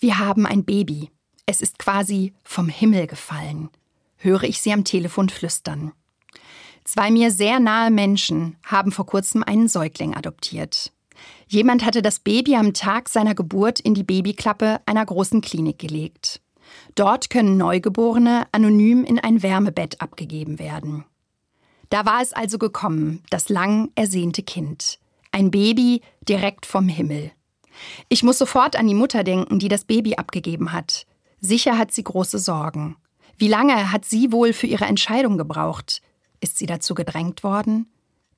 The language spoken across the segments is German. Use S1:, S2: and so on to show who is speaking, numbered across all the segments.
S1: Wir haben ein Baby. Es ist quasi vom Himmel gefallen, höre ich sie am Telefon flüstern. Zwei mir sehr nahe Menschen haben vor kurzem einen Säugling adoptiert. Jemand hatte das Baby am Tag seiner Geburt in die Babyklappe einer großen Klinik gelegt. Dort können Neugeborene anonym in ein Wärmebett abgegeben werden. Da war es also gekommen, das lang ersehnte Kind. Ein Baby direkt vom Himmel. Ich muss sofort an die Mutter denken, die das Baby abgegeben hat. Sicher hat sie große Sorgen. Wie lange hat sie wohl für ihre Entscheidung gebraucht? Ist sie dazu gedrängt worden?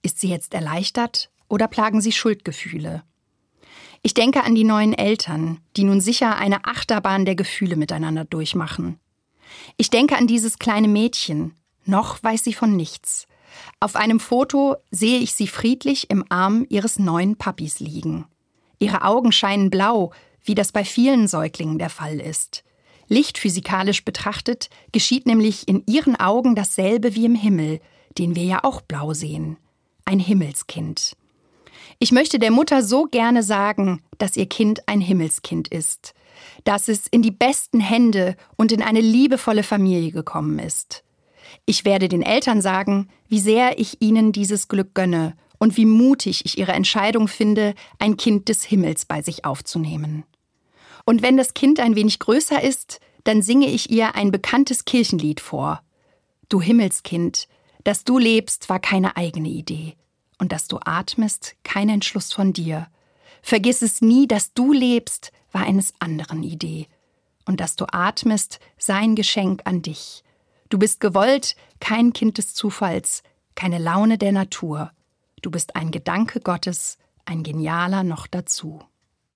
S1: Ist sie jetzt erleichtert oder plagen sie Schuldgefühle? Ich denke an die neuen Eltern, die nun sicher eine Achterbahn der Gefühle miteinander durchmachen. Ich denke an dieses kleine Mädchen. Noch weiß sie von nichts. Auf einem Foto sehe ich sie friedlich im Arm ihres neuen Papis liegen. Ihre Augen scheinen blau, wie das bei vielen Säuglingen der Fall ist. Lichtphysikalisch betrachtet geschieht nämlich in ihren Augen dasselbe wie im Himmel, den wir ja auch blau sehen. Ein Himmelskind. Ich möchte der Mutter so gerne sagen, dass ihr Kind ein Himmelskind ist, dass es in die besten Hände und in eine liebevolle Familie gekommen ist. Ich werde den Eltern sagen, wie sehr ich ihnen dieses Glück gönne und wie mutig ich ihre Entscheidung finde, ein Kind des Himmels bei sich aufzunehmen. Und wenn das Kind ein wenig größer ist, dann singe ich ihr ein bekanntes Kirchenlied vor. Du Himmelskind, dass du lebst, war keine eigene Idee. Und dass du atmest, kein Entschluss von dir. Vergiss es nie, dass du lebst, war eines anderen Idee. Und dass du atmest, sein Geschenk an dich. Du bist gewollt, kein Kind des Zufalls, keine Laune der Natur. Du bist ein Gedanke Gottes, ein genialer noch dazu.